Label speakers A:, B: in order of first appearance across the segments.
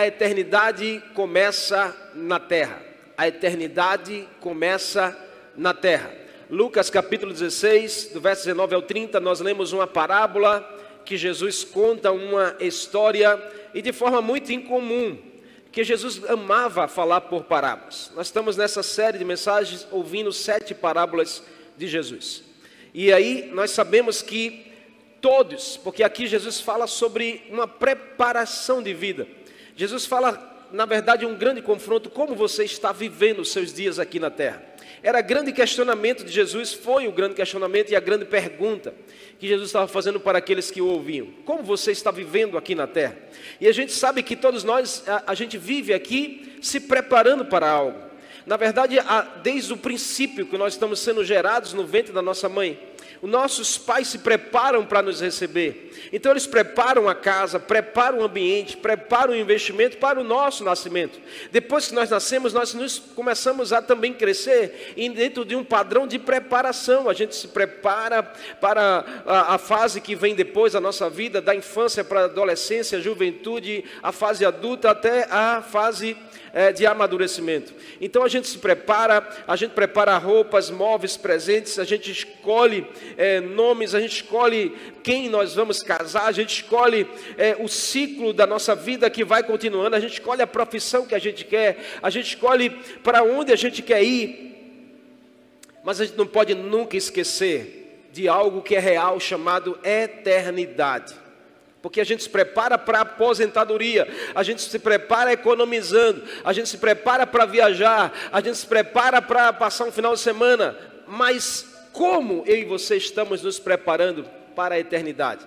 A: a eternidade começa na terra. A eternidade começa na terra. Lucas capítulo 16, do verso 19 ao 30, nós lemos uma parábola que Jesus conta uma história e de forma muito incomum, que Jesus amava falar por parábolas. Nós estamos nessa série de mensagens ouvindo sete parábolas de Jesus. E aí nós sabemos que todos, porque aqui Jesus fala sobre uma preparação de vida. Jesus fala, na verdade, um grande confronto, como você está vivendo os seus dias aqui na terra. Era grande questionamento de Jesus, foi o grande questionamento e a grande pergunta que Jesus estava fazendo para aqueles que o ouviam. Como você está vivendo aqui na terra? E a gente sabe que todos nós, a, a gente vive aqui se preparando para algo. Na verdade, desde o princípio que nós estamos sendo gerados no ventre da nossa mãe, os nossos pais se preparam para nos receber. Então eles preparam a casa, preparam o ambiente, preparam o investimento para o nosso nascimento. Depois que nós nascemos, nós nos começamos a também crescer dentro de um padrão de preparação. A gente se prepara para a, a fase que vem depois da nossa vida, da infância para a adolescência, juventude, a fase adulta até a fase é, de amadurecimento. Então a gente se prepara, a gente prepara roupas, móveis, presentes, a gente escolhe é, nomes, a gente escolhe quem nós vamos casar, a gente escolhe é, o ciclo da nossa vida que vai continuando, a gente escolhe a profissão que a gente quer, a gente escolhe para onde a gente quer ir. Mas a gente não pode nunca esquecer de algo que é real chamado eternidade porque a gente se prepara para a aposentadoria, a gente se prepara economizando, a gente se prepara para viajar, a gente se prepara para passar um final de semana, mas como eu e você estamos nos preparando para a eternidade?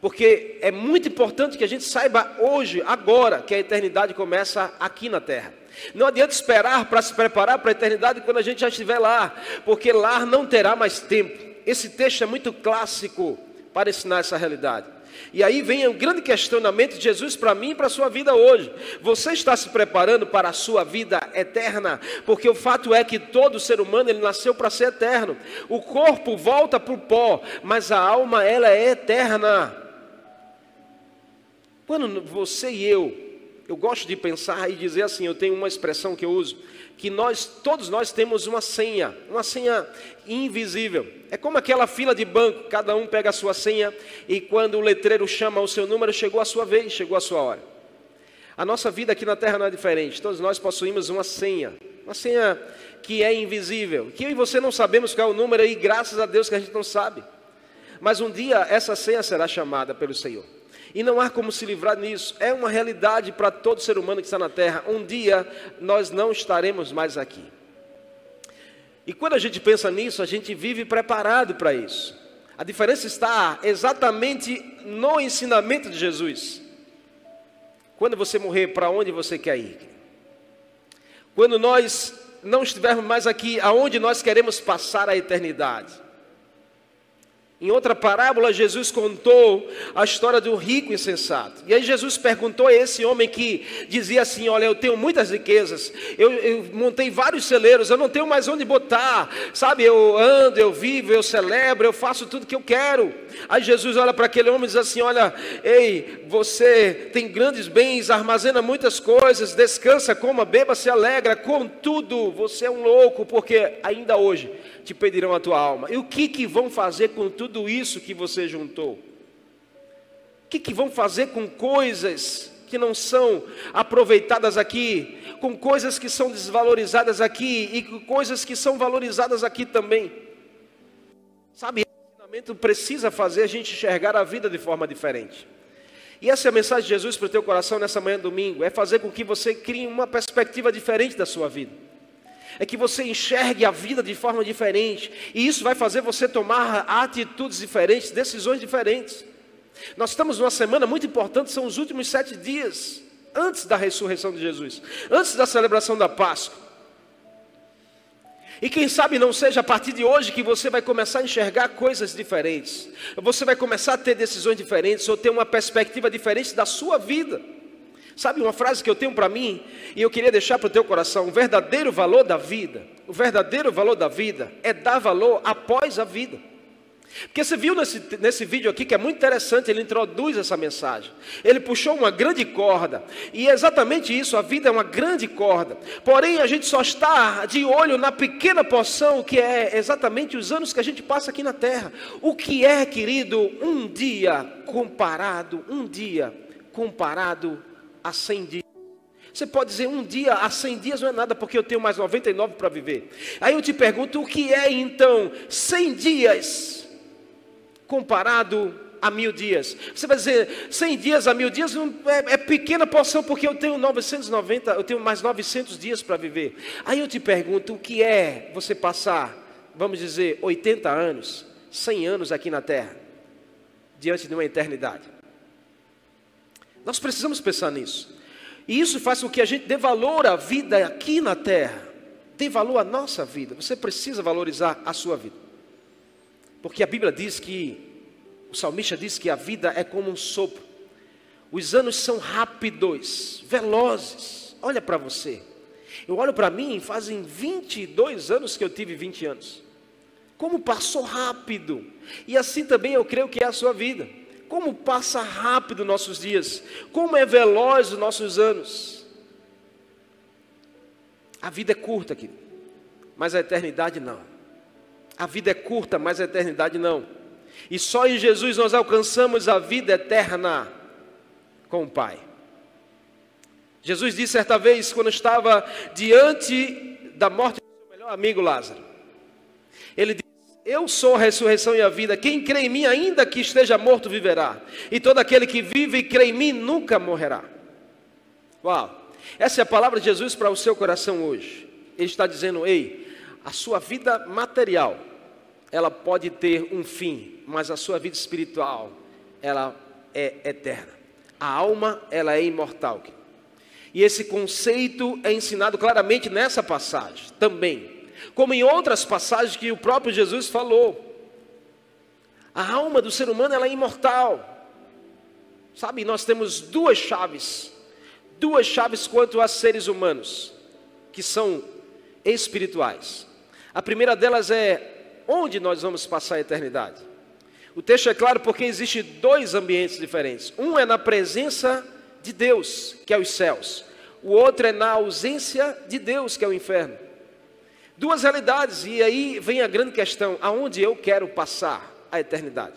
A: Porque é muito importante que a gente saiba hoje, agora, que a eternidade começa aqui na terra. Não adianta esperar para se preparar para a eternidade quando a gente já estiver lá, porque lá não terá mais tempo. Esse texto é muito clássico para ensinar essa realidade. E aí vem o um grande questionamento de Jesus para mim e para a sua vida hoje. Você está se preparando para a sua vida eterna? Porque o fato é que todo ser humano ele nasceu para ser eterno. O corpo volta para o pó, mas a alma ela é eterna. Quando você e eu, eu gosto de pensar e dizer assim, eu tenho uma expressão que eu uso, que nós, todos nós temos uma senha, uma senha invisível. É como aquela fila de banco, cada um pega a sua senha e quando o letreiro chama o seu número, chegou a sua vez, chegou a sua hora. A nossa vida aqui na Terra não é diferente. Todos nós possuímos uma senha, uma senha que é invisível, que eu e você não sabemos qual é o número e graças a Deus que a gente não sabe. Mas um dia essa senha será chamada pelo Senhor. E não há como se livrar disso. É uma realidade para todo ser humano que está na terra. Um dia nós não estaremos mais aqui. E quando a gente pensa nisso, a gente vive preparado para isso. A diferença está exatamente no ensinamento de Jesus. Quando você morrer, para onde você quer ir? Quando nós não estivermos mais aqui, aonde nós queremos passar a eternidade? Em outra parábola, Jesus contou a história do rico insensato. E aí Jesus perguntou a esse homem que dizia assim: Olha, eu tenho muitas riquezas, eu, eu, montei vários celeiros, eu não tenho mais onde botar, sabe? Eu ando, eu vivo, eu celebro, eu faço tudo que eu quero. Aí Jesus olha para aquele homem e diz assim: Olha, ei, você tem grandes bens, armazena muitas coisas, descansa, coma, beba, se alegra, contudo, você é um louco, porque ainda hoje te pedirão a tua alma. E o que, que vão fazer com tudo isso que você juntou? O que, que vão fazer com coisas que não são aproveitadas aqui, com coisas que são desvalorizadas aqui e com coisas que são valorizadas aqui também? Sabe, esse ensinamento precisa fazer a gente enxergar a vida de forma diferente. E essa é a mensagem de Jesus para o teu coração nessa manhã domingo: é fazer com que você crie uma perspectiva diferente da sua vida é que você enxergue a vida de forma diferente, e isso vai fazer você tomar atitudes diferentes, decisões diferentes. Nós estamos numa semana muito importante, são os últimos sete dias antes da ressurreição de Jesus, antes da celebração da Páscoa. E quem sabe não seja a partir de hoje que você vai começar a enxergar coisas diferentes, você vai começar a ter decisões diferentes, ou ter uma perspectiva diferente da sua vida. Sabe uma frase que eu tenho para mim e eu queria deixar para o teu coração: o verdadeiro valor da vida, o verdadeiro valor da vida é dar valor após a vida. Porque você viu nesse, nesse vídeo aqui que é muito interessante, ele introduz essa mensagem. Ele puxou uma grande corda, e é exatamente isso: a vida é uma grande corda. Porém, a gente só está de olho na pequena porção que é exatamente os anos que a gente passa aqui na terra. O que é, querido, um dia comparado, um dia comparado a cem dias. Você pode dizer, um dia a 100 dias não é nada, porque eu tenho mais 99 para viver. Aí eu te pergunto, o que é então 100 dias comparado a mil dias? Você vai dizer, 100 dias a mil dias é, é pequena porção, porque eu tenho 990, eu tenho mais 900 dias para viver. Aí eu te pergunto, o que é você passar, vamos dizer, 80 anos, 100 anos aqui na terra, diante de uma eternidade? Nós precisamos pensar nisso. E isso faz com que a gente dê valor à vida aqui na terra, dê valor à nossa vida. Você precisa valorizar a sua vida. Porque a Bíblia diz que, o salmista diz que a vida é como um sopro. Os anos são rápidos, velozes. Olha para você. Eu olho para mim, fazem 22 anos que eu tive 20 anos. Como passou rápido. E assim também eu creio que é a sua vida. Como passa rápido nossos dias, como é veloz os nossos anos. A vida é curta aqui, mas a eternidade não. A vida é curta, mas a eternidade não. E só em Jesus nós alcançamos a vida eterna com o Pai. Jesus disse certa vez, quando estava diante da morte do seu melhor amigo Lázaro, ele disse, eu sou a ressurreição e a vida. Quem crê em mim, ainda que esteja morto, viverá. E todo aquele que vive e crê em mim nunca morrerá. Uau! Essa é a palavra de Jesus para o seu coração hoje. Ele está dizendo: ei, a sua vida material, ela pode ter um fim, mas a sua vida espiritual, ela é eterna. A alma, ela é imortal. E esse conceito é ensinado claramente nessa passagem também como em outras passagens que o próprio Jesus falou. A alma do ser humano ela é imortal. Sabe, nós temos duas chaves, duas chaves quanto a seres humanos, que são espirituais. A primeira delas é onde nós vamos passar a eternidade. O texto é claro porque existem dois ambientes diferentes. Um é na presença de Deus, que é os céus. O outro é na ausência de Deus, que é o inferno. Duas realidades, e aí vem a grande questão: aonde eu quero passar a eternidade?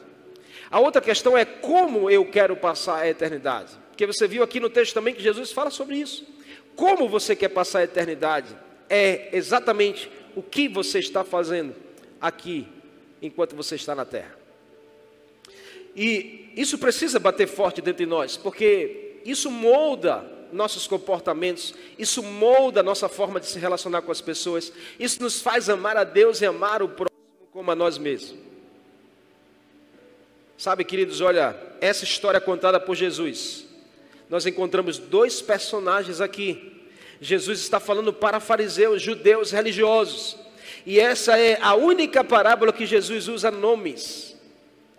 A: A outra questão é como eu quero passar a eternidade. Porque você viu aqui no texto também que Jesus fala sobre isso. Como você quer passar a eternidade é exatamente o que você está fazendo aqui enquanto você está na terra. E isso precisa bater forte dentro de nós, porque isso molda nossos comportamentos, isso molda a nossa forma de se relacionar com as pessoas, isso nos faz amar a Deus e amar o próximo como a nós mesmos. Sabe, queridos, olha, essa história contada por Jesus, nós encontramos dois personagens aqui. Jesus está falando para fariseus, judeus religiosos, e essa é a única parábola que Jesus usa nomes.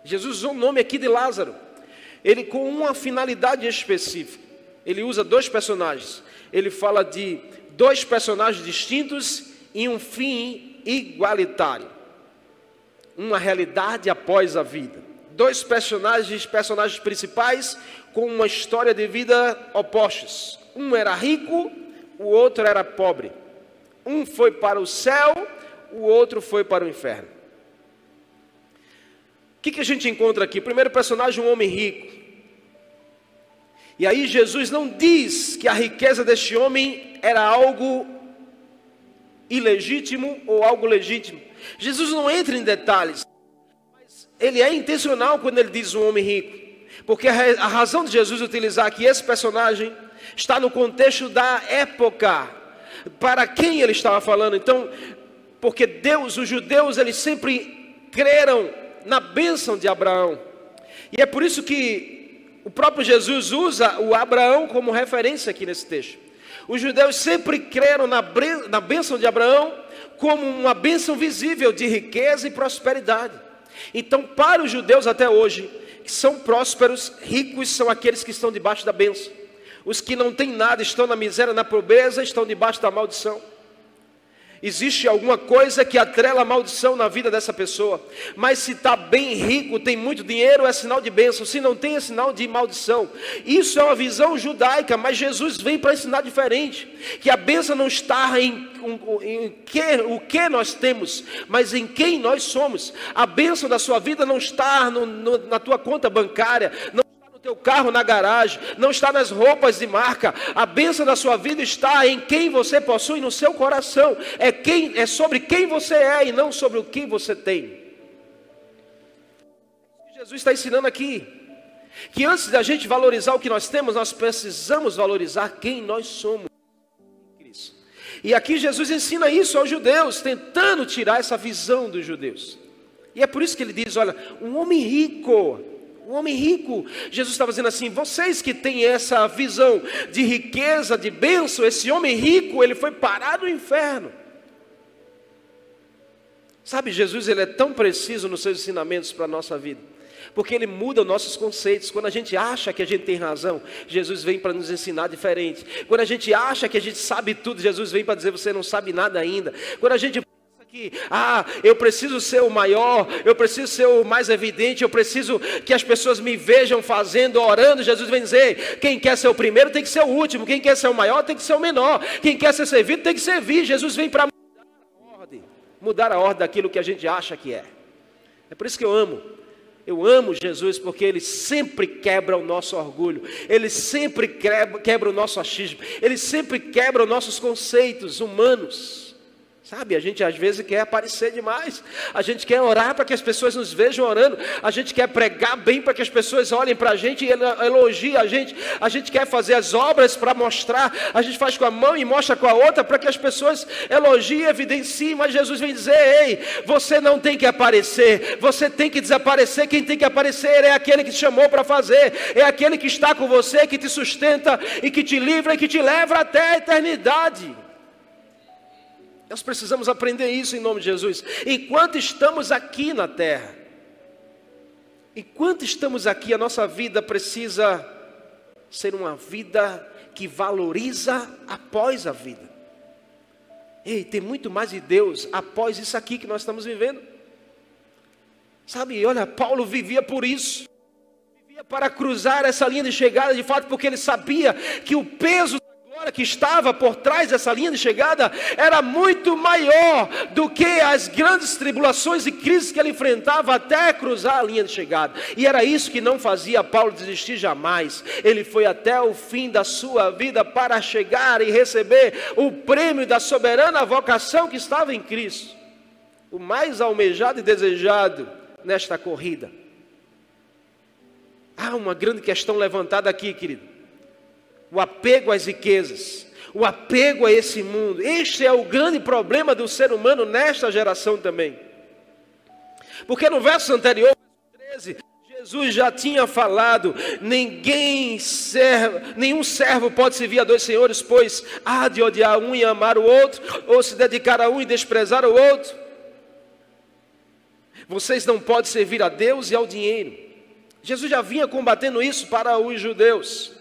A: Jesus usou o nome aqui de Lázaro, ele com uma finalidade específica ele usa dois personagens. Ele fala de dois personagens distintos e um fim igualitário. Uma realidade após a vida. Dois personagens, personagens principais com uma história de vida opostas. Um era rico, o outro era pobre. Um foi para o céu, o outro foi para o inferno. O que, que a gente encontra aqui? O primeiro personagem, um homem rico. E aí Jesus não diz que a riqueza deste homem era algo ilegítimo ou algo legítimo. Jesus não entra em detalhes, mas ele é intencional quando ele diz um homem rico. Porque a razão de Jesus utilizar aqui esse personagem está no contexto da época, para quem ele estava falando. Então, porque Deus, os judeus, eles sempre creram na bênção de Abraão. E é por isso que o próprio Jesus usa o Abraão como referência aqui nesse texto. Os judeus sempre creram na, bênção de Abraão como uma bênção visível de riqueza e prosperidade. Então, para os judeus até hoje, que são prósperos, ricos são aqueles que estão debaixo da bênção. Os que não têm nada estão na miséria, na pobreza, estão debaixo da maldição. Existe alguma coisa que atrela maldição na vida dessa pessoa. Mas se está bem rico, tem muito dinheiro, é sinal de bênção. Se não tem, é sinal de maldição. Isso é uma visão judaica, mas Jesus vem para ensinar diferente. Que a bênção não está em, em, em que, o que nós temos, mas em quem nós somos. A bênção da sua vida não está no, no, na tua conta bancária, não teu carro na garagem, não está nas roupas de marca. A bênção da sua vida está em quem você possui no seu coração. É quem é sobre quem você é e não sobre o que você tem. Jesus está ensinando aqui que antes da gente valorizar o que nós temos, nós precisamos valorizar quem nós somos. E aqui Jesus ensina isso aos judeus, tentando tirar essa visão dos judeus. E é por isso que ele diz: olha, um homem rico um homem rico. Jesus estava dizendo assim: vocês que têm essa visão de riqueza, de bênção, esse homem rico, ele foi parar no inferno. Sabe, Jesus ele é tão preciso nos seus ensinamentos para a nossa vida, porque ele muda os nossos conceitos. Quando a gente acha que a gente tem razão, Jesus vem para nos ensinar diferente. Quando a gente acha que a gente sabe tudo, Jesus vem para dizer você não sabe nada ainda. Quando a gente que, ah, eu preciso ser o maior, eu preciso ser o mais evidente, eu preciso que as pessoas me vejam fazendo, orando. Jesus vem dizer: quem quer ser o primeiro tem que ser o último, quem quer ser o maior tem que ser o menor, quem quer ser servido tem que servir. Jesus vem para mudar a ordem, mudar a ordem daquilo que a gente acha que é. É por isso que eu amo. Eu amo Jesus porque ele sempre quebra o nosso orgulho, ele sempre quebra, quebra o nosso achismo, ele sempre quebra os nossos conceitos humanos. Sabe, a gente às vezes quer aparecer demais, a gente quer orar para que as pessoas nos vejam orando, a gente quer pregar bem para que as pessoas olhem para a gente e elogiem a gente, a gente quer fazer as obras para mostrar, a gente faz com a mão e mostra com a outra para que as pessoas elogiem, evidenciem, mas Jesus vem dizer: ei, você não tem que aparecer, você tem que desaparecer, quem tem que aparecer é aquele que te chamou para fazer, é aquele que está com você, que te sustenta e que te livra e que te leva até a eternidade. Nós precisamos aprender isso em nome de Jesus. Enquanto estamos aqui na terra, enquanto estamos aqui, a nossa vida precisa ser uma vida que valoriza após a vida. Ei, tem muito mais de Deus após isso aqui que nós estamos vivendo. Sabe, olha, Paulo vivia por isso. Vivia para cruzar essa linha de chegada, de fato, porque ele sabia que o peso glória que estava por trás dessa linha de chegada era muito maior do que as grandes tribulações e crises que ele enfrentava até cruzar a linha de chegada. E era isso que não fazia Paulo desistir jamais. Ele foi até o fim da sua vida para chegar e receber o prêmio da soberana vocação que estava em Cristo. O mais almejado e desejado nesta corrida. Há uma grande questão levantada aqui, querido o apego às riquezas, o apego a esse mundo. Este é o grande problema do ser humano nesta geração também. Porque no verso anterior, 13, Jesus já tinha falado: ninguém servo, nenhum servo pode servir a dois senhores, pois há de odiar um e amar o outro, ou se dedicar a um e desprezar o outro. Vocês não podem servir a Deus e ao dinheiro. Jesus já vinha combatendo isso para os judeus.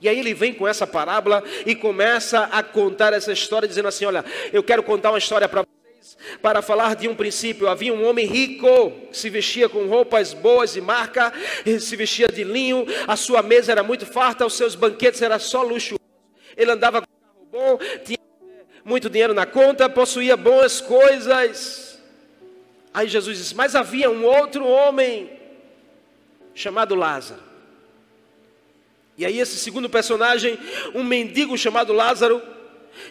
A: E aí ele vem com essa parábola e começa a contar essa história, dizendo assim: Olha, eu quero contar uma história para vocês, para falar de um princípio. Havia um homem rico que se vestia com roupas boas de marca, se vestia de linho, a sua mesa era muito farta, os seus banquetes eram só luxuosos. Ele andava com carro bom, tinha muito dinheiro na conta, possuía boas coisas. Aí Jesus disse: Mas havia um outro homem chamado Lázaro e aí, esse segundo personagem, um mendigo chamado Lázaro,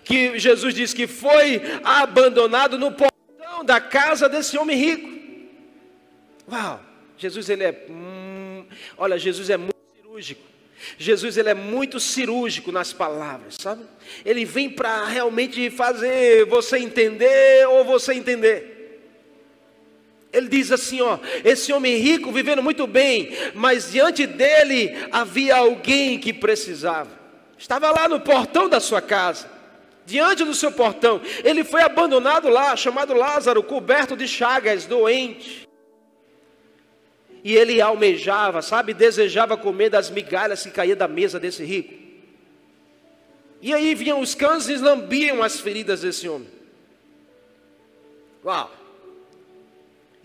A: que Jesus diz que foi abandonado no portão da casa desse homem rico. Uau! Jesus, ele é. Hum, olha, Jesus é muito cirúrgico. Jesus ele é muito cirúrgico nas palavras, sabe? Ele vem para realmente fazer você entender ou você entender. Ele diz assim: ó, esse homem rico vivendo muito bem, mas diante dele havia alguém que precisava. Estava lá no portão da sua casa, diante do seu portão. Ele foi abandonado lá, chamado Lázaro, coberto de chagas, doente. E ele almejava, sabe, desejava comer das migalhas que caía da mesa desse rico. E aí vinham os cães e lambiam as feridas desse homem. Uau!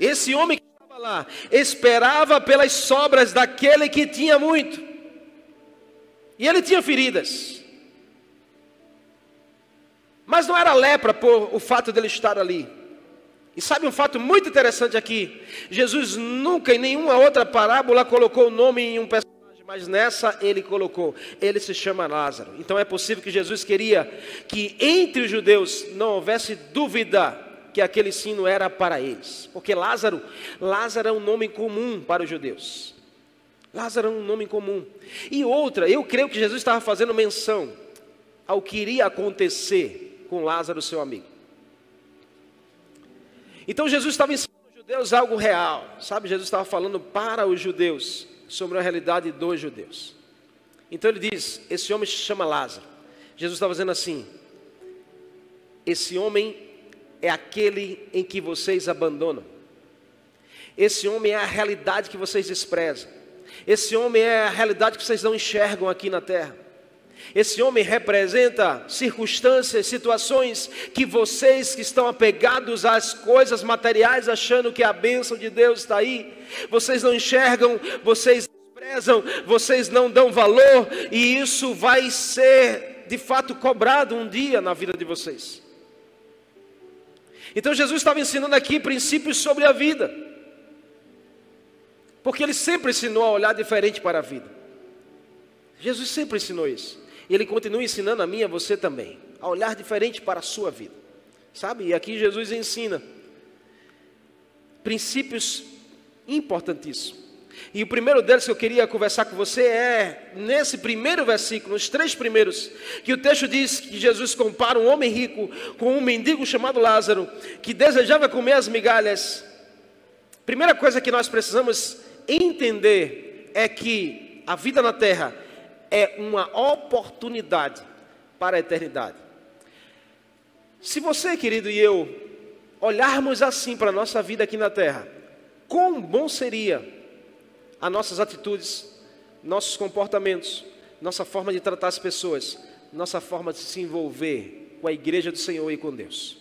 A: Esse homem que estava lá esperava pelas sobras daquele que tinha muito. E ele tinha feridas. Mas não era lepra por o fato dele estar ali. E sabe um fato muito interessante aqui? Jesus nunca em nenhuma outra parábola colocou o nome em um personagem, mas nessa ele colocou. Ele se chama Lázaro. Então é possível que Jesus queria que entre os judeus não houvesse dúvida que aquele sino era para eles. Porque Lázaro, Lázaro é um nome comum para os judeus. Lázaro é um nome comum. E outra, eu creio que Jesus estava fazendo menção ao que iria acontecer com Lázaro, seu amigo. Então Jesus estava ensinando os judeus algo real, sabe? Jesus estava falando para os judeus sobre a realidade dos judeus. Então ele diz: Esse homem se chama Lázaro. Jesus estava dizendo assim: Esse homem é aquele em que vocês abandonam. Esse homem é a realidade que vocês desprezam. Esse homem é a realidade que vocês não enxergam aqui na terra. Esse homem representa circunstâncias, situações que vocês que estão apegados às coisas materiais, achando que a bênção de Deus está aí, vocês não enxergam, vocês desprezam, vocês não dão valor, e isso vai ser de fato cobrado um dia na vida de vocês. Então Jesus estava ensinando aqui princípios sobre a vida, porque ele sempre ensinou a olhar diferente para a vida. Jesus sempre ensinou isso. E Ele continua ensinando a mim e a você também, a olhar diferente para a sua vida. Sabe? E aqui Jesus ensina princípios importantíssimos. E o primeiro deles que eu queria conversar com você é nesse primeiro versículo, os três primeiros, que o texto diz que Jesus compara um homem rico com um mendigo chamado Lázaro, que desejava comer as migalhas. Primeira coisa que nós precisamos entender é que a vida na terra é uma oportunidade para a eternidade. Se você, querido, e eu olharmos assim para a nossa vida aqui na terra, quão bom seria as nossas atitudes, nossos comportamentos, nossa forma de tratar as pessoas, nossa forma de se envolver com a igreja do Senhor e com Deus.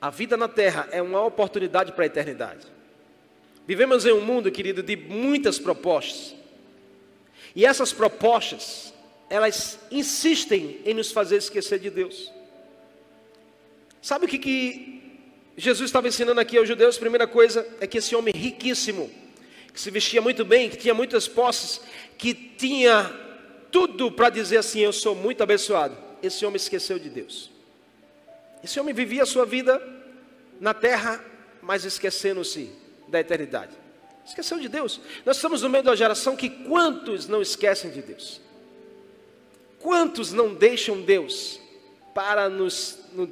A: A vida na terra é uma oportunidade para a eternidade. Vivemos em um mundo, querido, de muitas propostas. E essas propostas, elas insistem em nos fazer esquecer de Deus. Sabe o que, que Jesus estava ensinando aqui aos judeus? Primeira coisa é que esse homem riquíssimo, que se vestia muito bem, que tinha muitas posses, que tinha tudo para dizer assim: Eu sou muito abençoado. Esse homem esqueceu de Deus. Esse homem vivia a sua vida na terra, mas esquecendo-se da eternidade. Esqueceu de Deus. Nós estamos no meio uma geração que quantos não esquecem de Deus? Quantos não deixam Deus para nos no,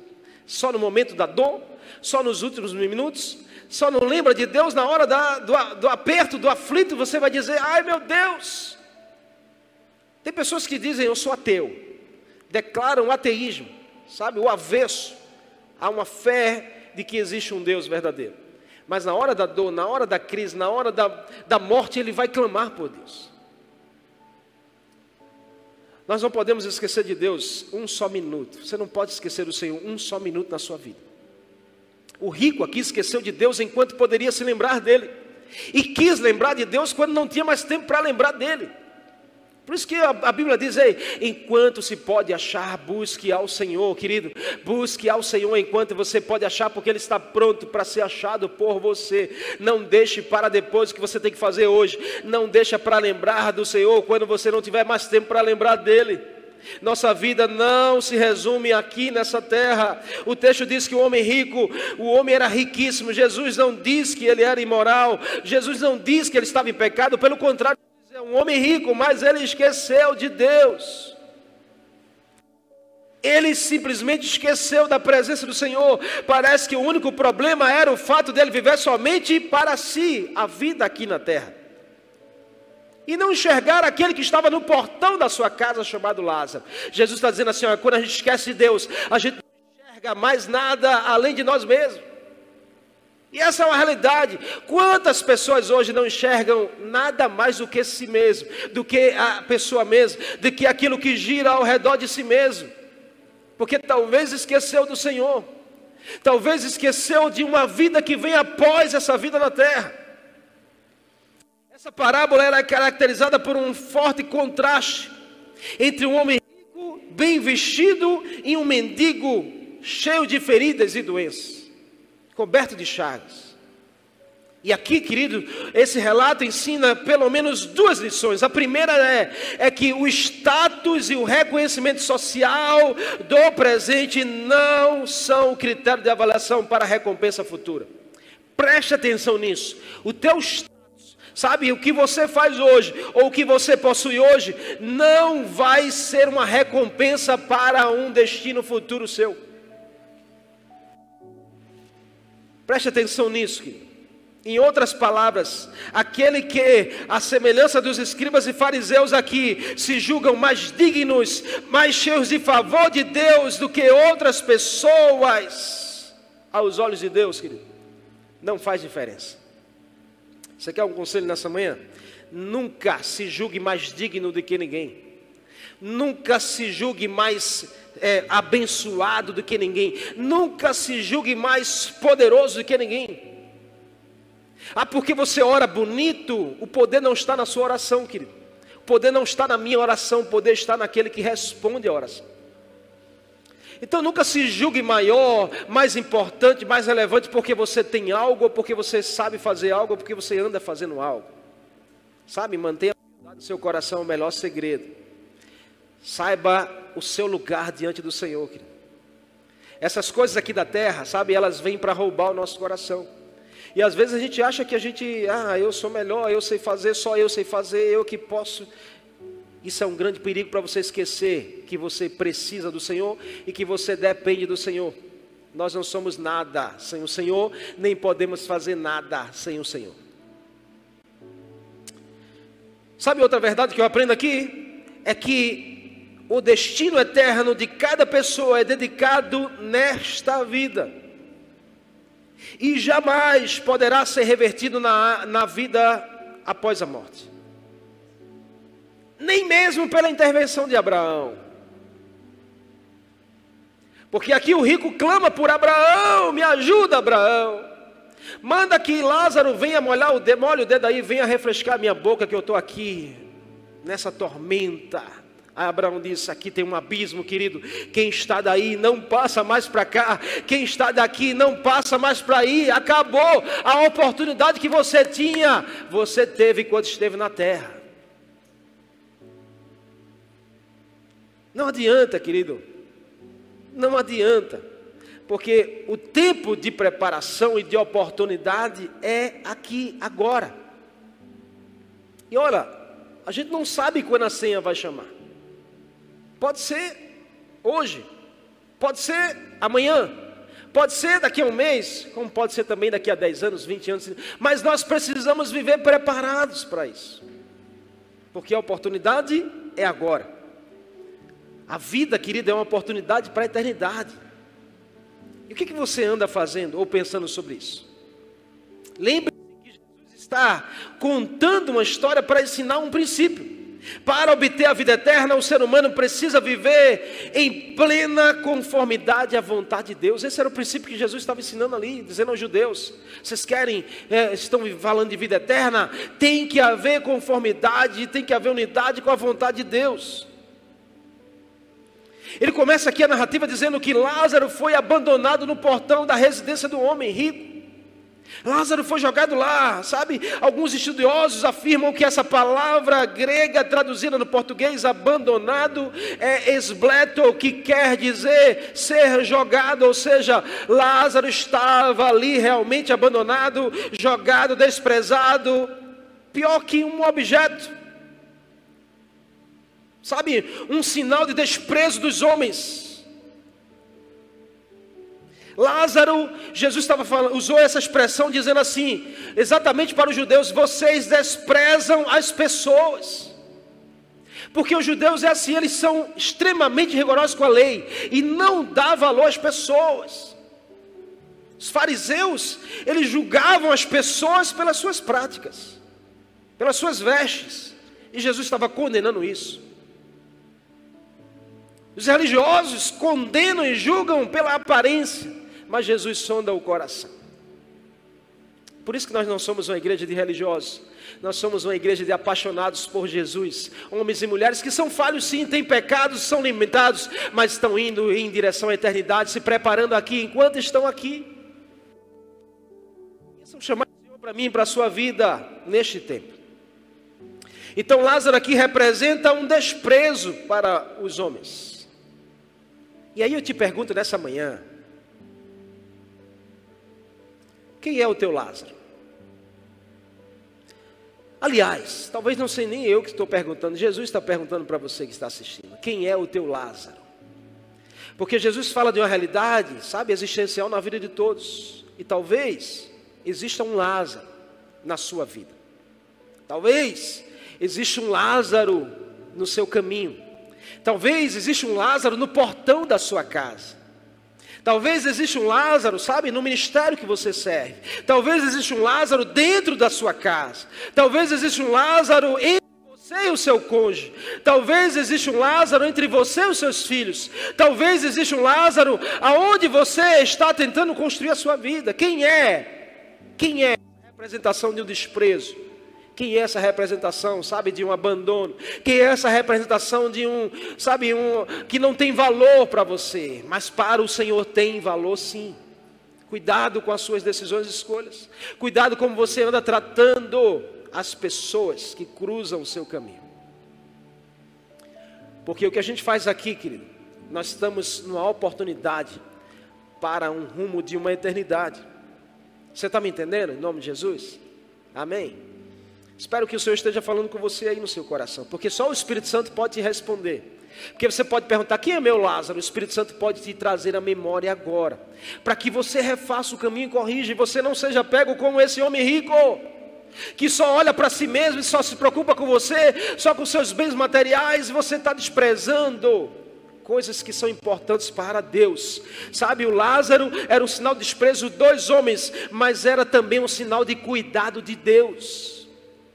A: só no momento da dor, só nos últimos minutos, só não lembra de Deus na hora da, do, do aperto, do aflito, você vai dizer: ai meu Deus. Tem pessoas que dizem: eu sou ateu, declaram ateísmo, sabe, o avesso a uma fé de que existe um Deus verdadeiro. Mas na hora da dor, na hora da crise, na hora da, da morte, ele vai clamar por Deus. Nós não podemos esquecer de Deus um só minuto. Você não pode esquecer do Senhor um só minuto na sua vida. O rico aqui esqueceu de Deus enquanto poderia se lembrar dele. E quis lembrar de Deus quando não tinha mais tempo para lembrar dele. Por isso que a, Bíblia diz aí, enquanto se pode achar, busque ao Senhor, querido, busque ao Senhor enquanto você pode achar, porque Ele está pronto para ser achado por você. Não deixe para depois o que você tem que fazer hoje. Não deixe para lembrar do Senhor quando você não tiver mais tempo para lembrar dele. Nossa vida não se resume aqui nessa terra. O texto diz que o homem rico, o homem era riquíssimo. Jesus não diz que ele era imoral. Jesus não diz que ele estava em pecado. Pelo contrário, é um homem rico, mas ele esqueceu de Deus. Ele simplesmente esqueceu da presença do Senhor. Parece que o único problema era o fato dele viver somente para si, a vida aqui na terra. E não enxergar aquele que estava no portão da sua casa, chamado Lázaro. Jesus está dizendo assim: ó, quando a gente esquece de Deus, a gente não enxerga mais nada além de nós mesmos. E essa é uma realidade. Quantas pessoas hoje não enxergam nada mais do que si mesmo, do que a pessoa mesma, do que aquilo que gira ao redor de si mesmo? Porque talvez esqueceu do Senhor. Talvez esqueceu de uma vida que vem após essa vida na terra. Essa parábola é caracterizada por um forte contraste entre um homem rico, bem vestido, e um mendigo cheio de feridas e doenças, coberto de chagas. E aqui, querido, esse relato ensina pelo menos duas lições. A primeira é, é que o status e o reconhecimento social do presente não são o critério de avaliação para a recompensa futura. Preste atenção nisso. O teu status, sabe, o que você faz hoje, ou o que você possui hoje, não vai ser uma recompensa para um destino futuro seu. Preste atenção nisso, querido. Em outras palavras, aquele que, a semelhança dos escribas e fariseus aqui, se julgam mais dignos, mais cheios de favor de Deus do que outras pessoas, aos olhos de Deus, querido, não faz diferença. Você quer um conselho nessa manhã? Nunca se julgue mais digno do que ninguém. Nunca se julgue mais é, abençoado do que ninguém. Nunca se julgue mais poderoso do que ninguém. Ah, porque você ora bonito, o poder não está na sua oração, querido. O poder não está na minha oração, o poder está naquele que responde a oração. Então nunca se julgue maior, mais importante, mais relevante porque você tem algo, ou porque você sabe fazer algo, ou porque você anda fazendo algo. Sabe, mantenha no seu coração o melhor segredo. Saiba o seu lugar diante do Senhor, querido. Essas coisas aqui da terra, sabe, elas vêm para roubar o nosso coração. E às vezes a gente acha que a gente, ah, eu sou melhor, eu sei fazer, só eu sei fazer, eu que posso. Isso é um grande perigo para você esquecer que você precisa do Senhor e que você depende do Senhor. Nós não somos nada sem o Senhor, nem podemos fazer nada sem o Senhor. Sabe outra verdade que eu aprendo aqui? É que o destino eterno de cada pessoa é dedicado nesta vida e jamais poderá ser revertido na, na vida após a morte. Nem mesmo pela intervenção de Abraão. Porque aqui o rico clama por Abraão, me ajuda, Abraão. Manda que Lázaro venha molhar o dedo, molha o dedo aí, venha refrescar minha boca, que eu estou aqui nessa tormenta. Abraão disse: Aqui tem um abismo, querido. Quem está daí não passa mais para cá. Quem está daqui não passa mais para aí. Acabou a oportunidade que você tinha, você teve quando esteve na terra. Não adianta, querido. Não adianta. Porque o tempo de preparação e de oportunidade é aqui, agora. E olha, a gente não sabe quando a senha vai chamar. Pode ser hoje, pode ser amanhã, pode ser daqui a um mês, como pode ser também daqui a 10 anos, 20 anos, mas nós precisamos viver preparados para isso, porque a oportunidade é agora. A vida, querida, é uma oportunidade para a eternidade. E o que, que você anda fazendo ou pensando sobre isso? Lembre-se que Jesus está contando uma história para ensinar um princípio. Para obter a vida eterna, o ser humano precisa viver em plena conformidade à vontade de Deus. Esse era o princípio que Jesus estava ensinando ali, dizendo aos judeus: vocês querem, é, estão falando de vida eterna? Tem que haver conformidade, tem que haver unidade com a vontade de Deus. Ele começa aqui a narrativa dizendo que Lázaro foi abandonado no portão da residência do homem rico. Lázaro foi jogado lá, sabe? Alguns estudiosos afirmam que essa palavra grega traduzida no português abandonado é esbleto, que quer dizer ser jogado, ou seja, Lázaro estava ali realmente abandonado, jogado, desprezado, pior que um objeto. Sabe, um sinal de desprezo dos homens. Lázaro, Jesus estava falando, usou essa expressão dizendo assim, exatamente para os judeus: vocês desprezam as pessoas. Porque os judeus é assim, eles são extremamente rigorosos com a lei e não dá valor às pessoas. Os fariseus, eles julgavam as pessoas pelas suas práticas, pelas suas vestes, e Jesus estava condenando isso. Os religiosos condenam e julgam pela aparência mas Jesus sonda o coração. Por isso que nós não somos uma igreja de religiosos, nós somos uma igreja de apaixonados por Jesus, homens e mulheres que são falhos sim, têm pecados, são limitados, mas estão indo em direção à eternidade, se preparando aqui enquanto estão aqui. São chamados para mim, para a sua vida neste tempo. Então Lázaro aqui representa um desprezo para os homens. E aí eu te pergunto nessa manhã: quem é o teu Lázaro? Aliás, talvez não sei nem eu que estou perguntando, Jesus está perguntando para você que está assistindo: quem é o teu Lázaro? Porque Jesus fala de uma realidade, sabe, existencial na vida de todos. E talvez exista um Lázaro na sua vida. Talvez exista um Lázaro no seu caminho. Talvez exista um Lázaro no portão da sua casa. Talvez exista um Lázaro, sabe, no ministério que você serve. Talvez exista um Lázaro dentro da sua casa. Talvez exista um Lázaro entre você e o seu cônjuge. Talvez exista um Lázaro entre você e os seus filhos. Talvez exista um Lázaro aonde você está tentando construir a sua vida. Quem é? Quem é a representação de um desprezo? Quem é essa representação, sabe, de um abandono? Quem é essa representação de um, sabe, um que não tem valor para você, mas para o Senhor tem valor sim. Cuidado com as suas decisões e escolhas. Cuidado como você anda tratando as pessoas que cruzam o seu caminho. Porque o que a gente faz aqui, querido, nós estamos numa oportunidade para um rumo de uma eternidade. Você está me entendendo? Em nome de Jesus? Amém? Espero que o Senhor esteja falando com você aí no seu coração, porque só o Espírito Santo pode te responder. Porque você pode perguntar: quem é meu Lázaro? O Espírito Santo pode te trazer a memória agora, para que você refaça o caminho e corrija, e você não seja pego como esse homem rico, que só olha para si mesmo e só se preocupa com você, só com seus bens materiais, e você está desprezando coisas que são importantes para Deus. Sabe, o Lázaro era um sinal de desprezo dos homens, mas era também um sinal de cuidado de Deus.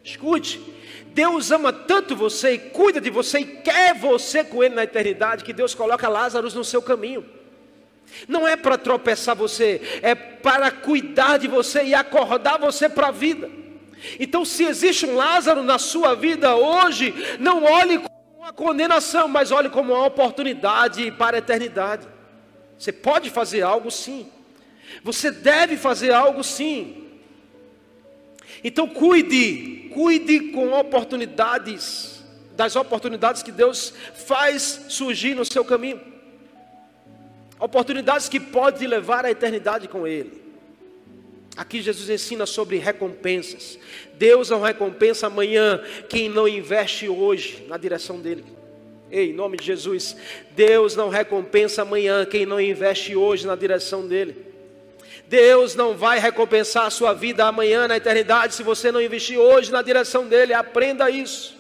A: Escute, Deus ama tanto você e cuida de você e quer você com Ele na eternidade, que Deus coloca Lázaro no seu caminho. Não é para tropeçar você, é para cuidar de você e acordar você para a vida. Então, se existe um Lázaro na sua vida hoje, não olhe uma condenação, mas olhe como uma oportunidade para a eternidade. Você pode fazer algo sim. Você deve fazer algo sim. Então cuide, cuide com oportunidades, das oportunidades que Deus faz surgir no seu caminho. Oportunidades que podem levar à eternidade com Ele. Aqui Jesus ensina sobre recompensas. Deus não recompensa amanhã quem não investe hoje na direção dele. Ei, em nome de Jesus, Deus não recompensa amanhã quem não investe hoje na direção dele. Deus não vai recompensar a sua vida amanhã na eternidade se você não investir hoje na direção dele. Aprenda isso.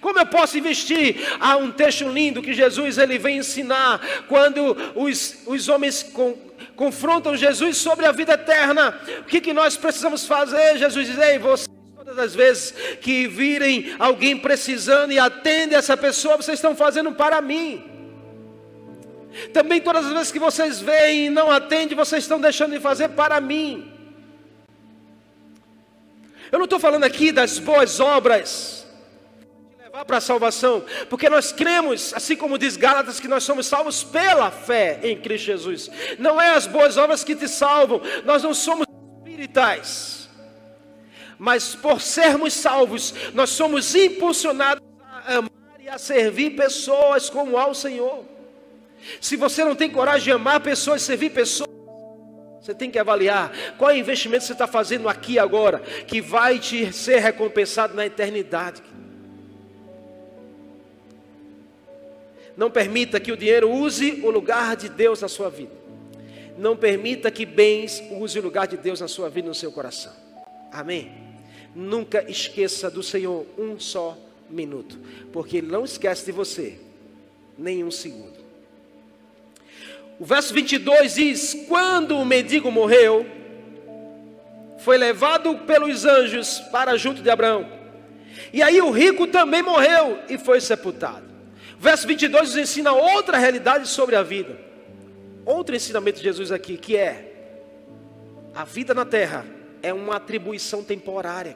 A: Como eu posso investir? Há um texto lindo que Jesus ele vem ensinar quando os, os homens com, confrontam Jesus sobre a vida eterna. O que, que nós precisamos fazer? Jesus diz: Ei, vocês, todas as vezes que virem alguém precisando e atendem essa pessoa, vocês estão fazendo para mim. Também todas as vezes que vocês veem e não atendem, vocês estão deixando de fazer para mim. Eu não estou falando aqui das boas obras levar para a salvação, porque nós cremos, assim como diz Gálatas, que nós somos salvos pela fé em Cristo Jesus. Não é as boas obras que te salvam, nós não somos espirituais, mas por sermos salvos, nós somos impulsionados a amar e a servir pessoas como ao Senhor. Se você não tem coragem de amar pessoas, servir pessoas, você tem que avaliar qual é o investimento que você está fazendo aqui agora, que vai te ser recompensado na eternidade. Não permita que o dinheiro use o lugar de Deus na sua vida. Não permita que bens use o lugar de Deus na sua vida e no seu coração. Amém? Nunca esqueça do Senhor um só minuto, porque Ele não esquece de você nem um segundo. O verso 22 diz: Quando o mendigo morreu, foi levado pelos anjos para junto de Abraão. E aí o rico também morreu e foi sepultado. Verso 22 nos ensina outra realidade sobre a vida. outro ensinamento de Jesus aqui, que é a vida na terra é uma atribuição temporária.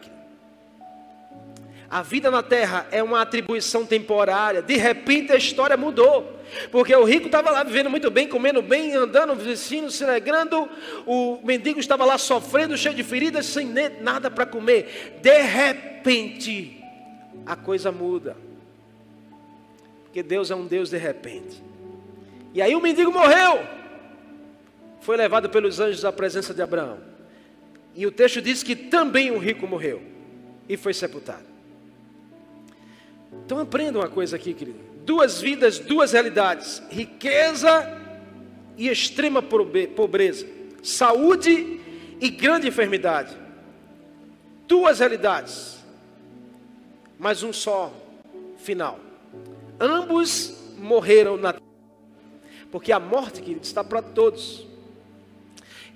A: A vida na terra é uma atribuição temporária. De repente a história mudou. Porque o rico estava lá vivendo muito bem, comendo bem, andando, vestindo, se alegrando. O mendigo estava lá sofrendo, cheio de feridas, sem nada para comer. De repente, a coisa muda. Porque Deus é um Deus de repente. E aí o mendigo morreu. Foi levado pelos anjos à presença de Abraão. E o texto diz que também o rico morreu e foi sepultado. Então aprenda uma coisa aqui, querido. Duas vidas, duas realidades: riqueza e extrema pobreza, saúde e grande enfermidade. Duas realidades, mas um só final. Ambos morreram na porque a morte, querido, está para todos.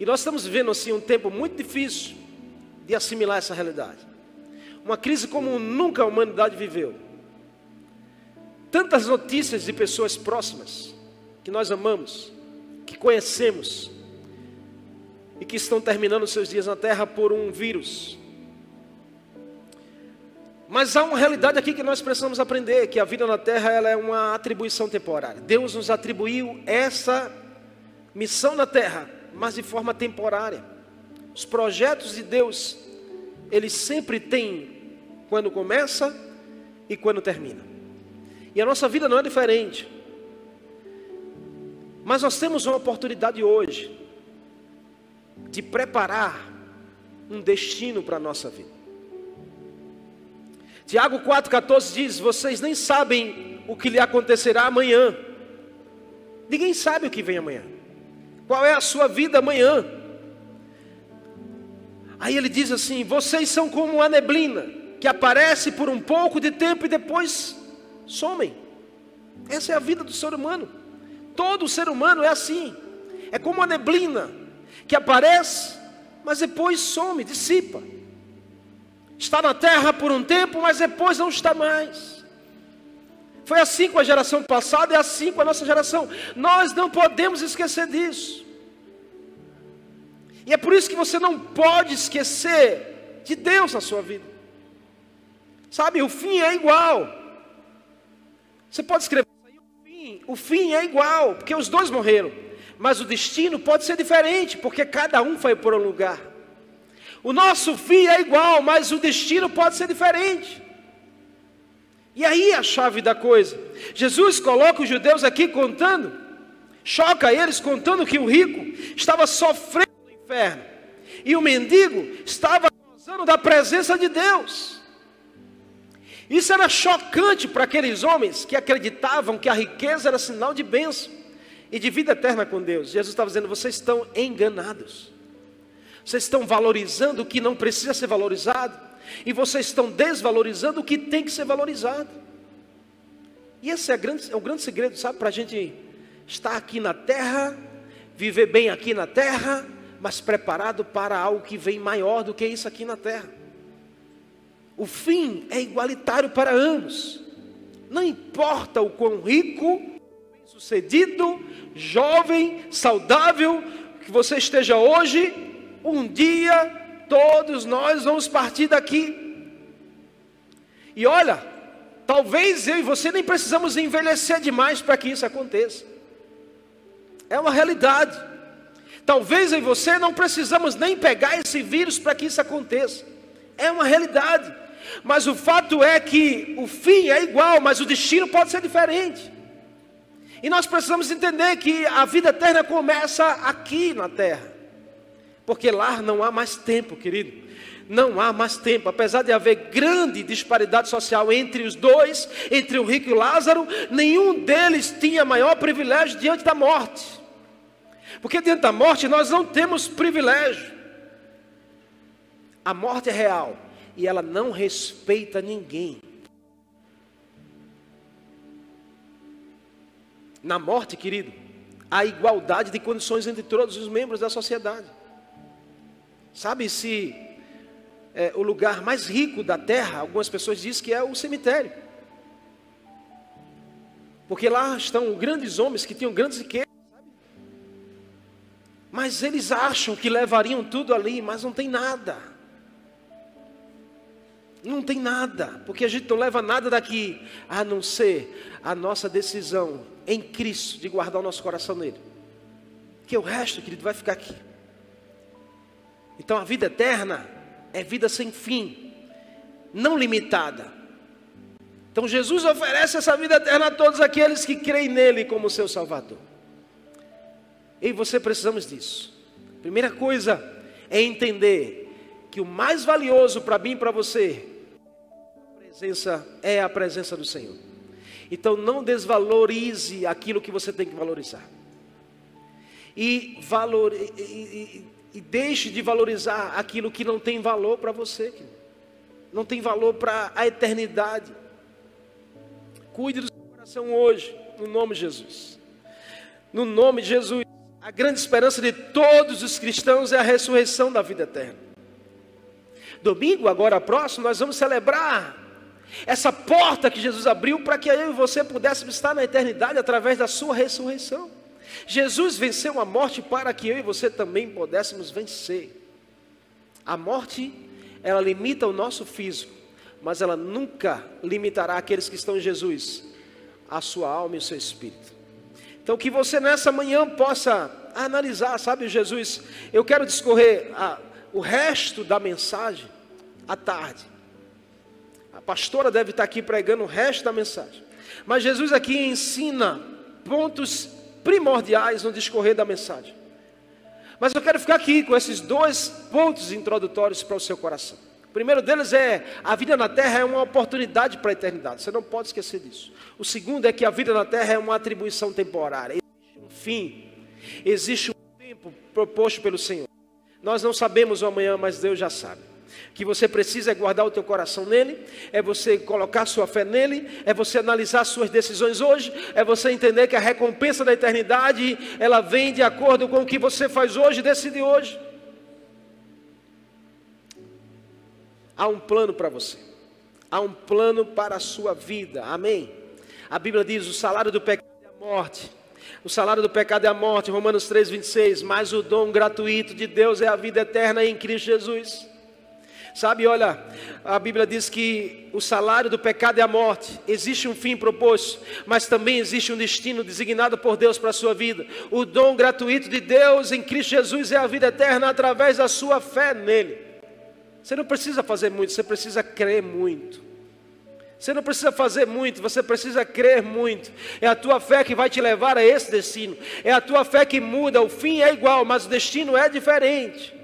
A: E nós estamos vivendo assim um tempo muito difícil de assimilar essa realidade. Uma crise como nunca a humanidade viveu. Tantas notícias de pessoas próximas que nós amamos, que conhecemos e que estão terminando seus dias na terra por um vírus. Mas há uma realidade aqui que nós precisamos aprender, que a vida na terra ela é uma atribuição temporária. Deus nos atribuiu essa missão na terra mas de forma temporária. Os projetos de Deus, eles sempre têm quando começa e quando termina. E a nossa vida não é diferente. Mas nós temos uma oportunidade hoje de preparar um destino para a nossa vida. Tiago 4,14 diz: Vocês nem sabem o que lhe acontecerá amanhã. Ninguém sabe o que vem amanhã. Qual é a sua vida amanhã? Aí ele diz assim: Vocês são como uma neblina que aparece por um pouco de tempo e depois somem. Essa é a vida do ser humano. Todo ser humano é assim. É como uma neblina que aparece, mas depois some, dissipa. Está na terra por um tempo, mas depois não está mais. Foi assim com a geração passada é assim com a nossa geração. Nós não podemos esquecer disso. E é por isso que você não pode esquecer de Deus na sua vida. Sabe, o fim é igual. Você pode escrever o fim, o fim é igual, porque os dois morreram. Mas o destino pode ser diferente, porque cada um foi por um lugar. O nosso fim é igual, mas o destino pode ser diferente. E aí a chave da coisa. Jesus coloca os judeus aqui contando, choca eles contando que o rico estava sofrendo no inferno e o mendigo estava gozando da presença de Deus. Isso era chocante para aqueles homens que acreditavam que a riqueza era sinal de bênção e de vida eterna com Deus. Jesus estava dizendo: vocês estão enganados. Vocês estão valorizando o que não precisa ser valorizado e vocês estão desvalorizando o que tem que ser valorizado. E esse é, grande, é o grande segredo, sabe, para a gente estar aqui na terra, viver bem aqui na terra, mas preparado para algo que vem maior do que isso aqui na terra. O fim é igualitário para ambos. Não importa o quão rico, bem-sucedido, jovem, saudável que você esteja hoje, um dia todos nós vamos partir daqui. E olha, talvez eu e você nem precisamos envelhecer demais para que isso aconteça. É uma realidade. Talvez eu e você não precisamos nem pegar esse vírus para que isso aconteça. É uma realidade. Mas o fato é que o fim é igual, mas o destino pode ser diferente. E nós precisamos entender que a vida eterna começa aqui na terra. Porque lá não há mais tempo, querido. Não há mais tempo, apesar de haver grande disparidade social entre os dois, entre o rico e o Lázaro, nenhum deles tinha maior privilégio diante da morte. Porque diante da morte nós não temos privilégio. A morte é real e ela não respeita ninguém. Na morte, querido, há igualdade de condições entre todos os membros da sociedade. Sabe se é, o lugar mais rico da terra, algumas pessoas dizem que é o cemitério. Porque lá estão grandes homens que tinham grandes riquezas. Mas eles acham que levariam tudo ali, mas não tem nada. Não tem nada, porque a gente não leva nada daqui, a não ser a nossa decisão em Cristo de guardar o nosso coração nele. Que o resto, querido, vai ficar aqui. Então a vida eterna é vida sem fim, não limitada. Então Jesus oferece essa vida eterna a todos aqueles que creem nele como seu Salvador. Eu e você precisamos disso. Primeira coisa é entender que o mais valioso para mim e para você presença é a presença do Senhor. Então não desvalorize aquilo que você tem que valorizar. E, valor, e, e, e deixe de valorizar aquilo que não tem valor para você, não tem valor para a eternidade. Cuide do seu coração hoje, no nome de Jesus. No nome de Jesus. A grande esperança de todos os cristãos é a ressurreição da vida eterna. Domingo, agora próximo, nós vamos celebrar essa porta que Jesus abriu para que eu e você pudéssemos estar na eternidade através da sua ressurreição. Jesus venceu a morte para que eu e você também pudéssemos vencer. A morte, ela limita o nosso físico, mas ela nunca limitará aqueles que estão em Jesus, a sua alma e o seu espírito. Então, que você nessa manhã possa analisar, sabe, Jesus, eu quero discorrer a, o resto da mensagem à tarde. A pastora deve estar aqui pregando o resto da mensagem. Mas Jesus aqui ensina pontos primordiais no discorrer da mensagem. Mas eu quero ficar aqui com esses dois pontos introdutórios para o seu coração. O primeiro deles é a vida na terra é uma oportunidade para a eternidade. Você não pode esquecer disso. O segundo é que a vida na terra é uma atribuição temporária. Existe um fim, existe um tempo proposto pelo Senhor. Nós não sabemos o amanhã, mas Deus já sabe que você precisa é guardar o teu coração nele, é você colocar sua fé nele, é você analisar suas decisões hoje, é você entender que a recompensa da eternidade, ela vem de acordo com o que você faz hoje decide hoje. Há um plano para você. Há um plano para a sua vida. Amém. A Bíblia diz: "O salário do pecado é a morte". O salário do pecado é a morte, Romanos 3:26, mas o dom gratuito de Deus é a vida eterna em Cristo Jesus. Sabe, olha, a Bíblia diz que o salário do pecado é a morte. Existe um fim proposto, mas também existe um destino designado por Deus para a sua vida. O dom gratuito de Deus em Cristo Jesus é a vida eterna através da sua fé nele. Você não precisa fazer muito, você precisa crer muito. Você não precisa fazer muito, você precisa crer muito. É a tua fé que vai te levar a esse destino. É a tua fé que muda. O fim é igual, mas o destino é diferente.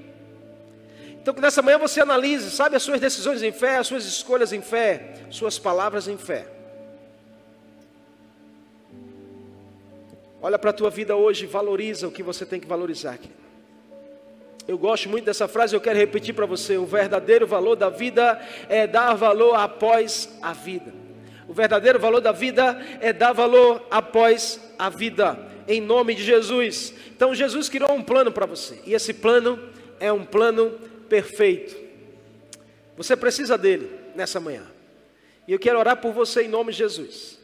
A: Então que nessa manhã você analise, sabe, as suas decisões em fé, as suas escolhas em fé, suas palavras em fé. Olha para a tua vida hoje, valoriza o que você tem que valorizar. Aqui. Eu gosto muito dessa frase, eu quero repetir para você: o verdadeiro valor da vida é dar valor após a vida. O verdadeiro valor da vida é dar valor após a vida, em nome de Jesus. Então Jesus criou um plano para você, e esse plano é um plano perfeito. Você precisa dele nessa manhã. E eu quero orar por você em nome de Jesus.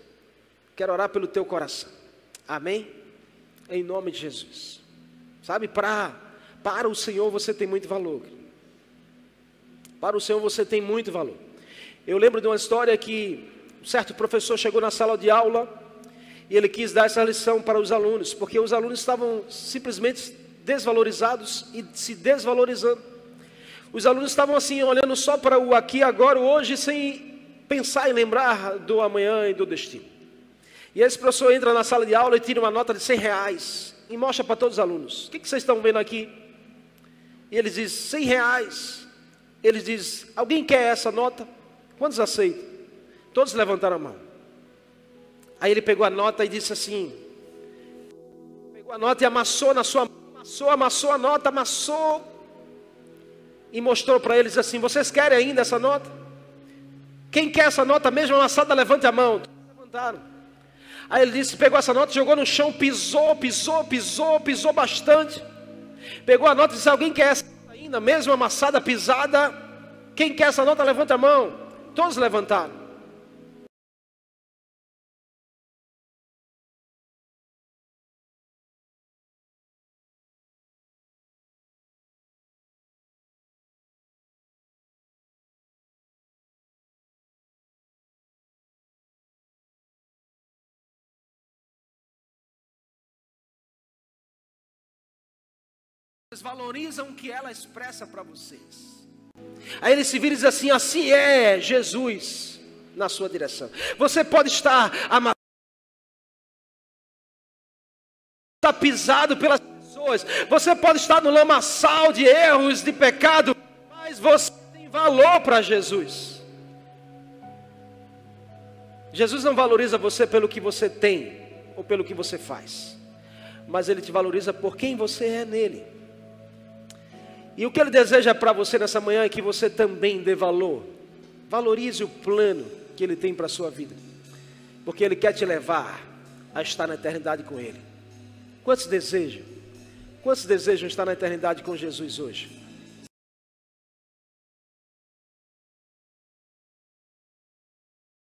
A: Quero orar pelo teu coração. Amém? Em nome de Jesus. Sabe, para, para o Senhor você tem muito valor. Para o Senhor você tem muito valor. Eu lembro de uma história que um certo professor chegou na sala de aula e ele quis dar essa lição para os alunos, porque os alunos estavam simplesmente desvalorizados e se desvalorizando. Os alunos estavam assim, olhando só para o aqui, agora, hoje, sem pensar e lembrar do amanhã e do destino. E esse professor entra na sala de aula e tira uma nota de 100 reais e mostra para todos os alunos: O que, que vocês estão vendo aqui? E eles dizem: 100 reais. Eles dizem: Alguém quer essa nota? Quantos aceitam? Todos levantaram a mão. Aí ele pegou a nota e disse assim: Pegou a nota e amassou na sua mão, amassou, amassou a nota, amassou e mostrou para eles assim: Vocês querem ainda essa nota? Quem quer essa nota mesmo amassada, levante a mão. levantaram. Aí ele disse: pegou essa nota, jogou no chão, pisou, pisou, pisou, pisou bastante. Pegou a nota e disse: Alguém quer essa nota ainda, mesmo amassada, pisada? Quem quer essa nota, levanta a mão. Todos levantaram. Valorizam o que ela expressa para vocês. Aí ele se vira e diz assim: assim é Jesus na sua direção. Você pode estar amarrado, está pisado pelas pessoas, você pode estar no lamaçal de erros, de pecado, mas você tem valor para Jesus. Jesus não valoriza você pelo que você tem ou pelo que você faz, mas Ele te valoriza por quem você é nele. E o que Ele deseja para você nessa manhã é que você também dê valor, valorize o plano que Ele tem para a sua vida, porque Ele quer te levar a estar na eternidade com Ele. Quantos desejam? Quantos desejam estar na eternidade com Jesus hoje?